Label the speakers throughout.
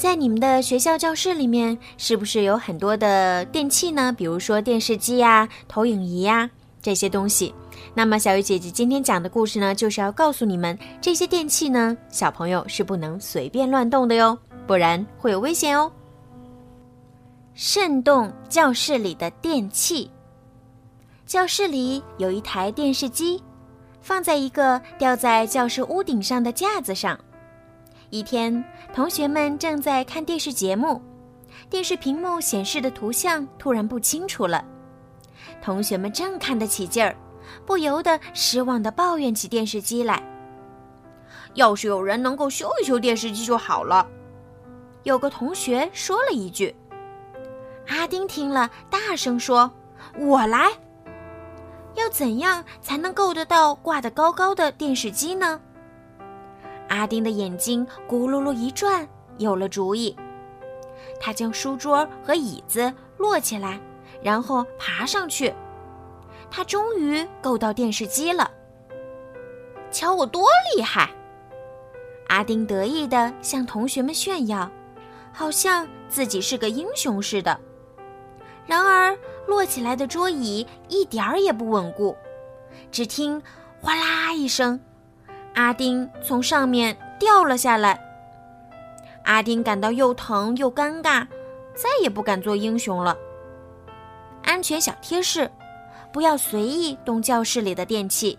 Speaker 1: 在你们的学校教室里面，是不是有很多的电器呢？比如说电视机呀、投影仪呀这些东西。那么小鱼姐姐今天讲的故事呢，就是要告诉你们，这些电器呢，小朋友是不能随便乱动的哟，不然会有危险哦。慎动教室里的电器。教室里有一台电视机，放在一个吊在教室屋顶上的架子上。一天，同学们正在看电视节目，电视屏幕显示的图像突然不清楚了。同学们正看得起劲儿，不由得失望地抱怨起电视机来：“
Speaker 2: 要是有人能够修一修电视机就好了。”
Speaker 1: 有个同学说了一句。阿丁听了，大声说：“我来！”要怎样才能够得到挂得高高的电视机呢？阿丁的眼睛咕噜噜一转，有了主意。他将书桌和椅子摞起来，然后爬上去。他终于够到电视机了。
Speaker 2: 瞧我多厉害！
Speaker 1: 阿丁得意地向同学们炫耀，好像自己是个英雄似的。然而，摞起来的桌椅一点儿也不稳固。只听“哗啦”一声。阿丁从上面掉了下来。阿丁感到又疼又尴尬，再也不敢做英雄了。安全小贴士：不要随意动教室里的电器。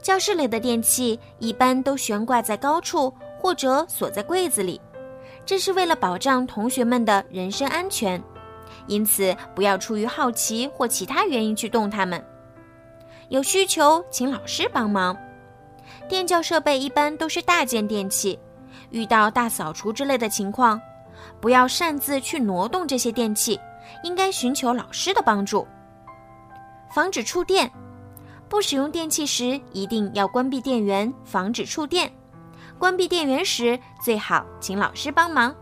Speaker 1: 教室里的电器一般都悬挂在高处或者锁在柜子里，这是为了保障同学们的人身安全。因此，不要出于好奇或其他原因去动它们。有需求，请老师帮忙。电教设备一般都是大件电器，遇到大扫除之类的情况，不要擅自去挪动这些电器，应该寻求老师的帮助。防止触电，不使用电器时一定要关闭电源，防止触电。关闭电源时最好请老师帮忙。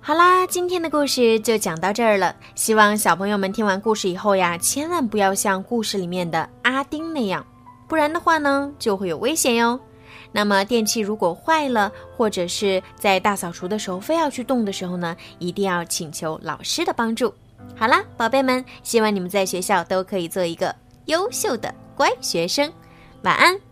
Speaker 1: 好啦，今天的故事就讲到这儿了。希望小朋友们听完故事以后呀，千万不要像故事里面的阿丁那样。不然的话呢，就会有危险哟。那么电器如果坏了，或者是在大扫除的时候非要去动的时候呢，一定要请求老师的帮助。好啦，宝贝们，希望你们在学校都可以做一个优秀的乖学生。晚安。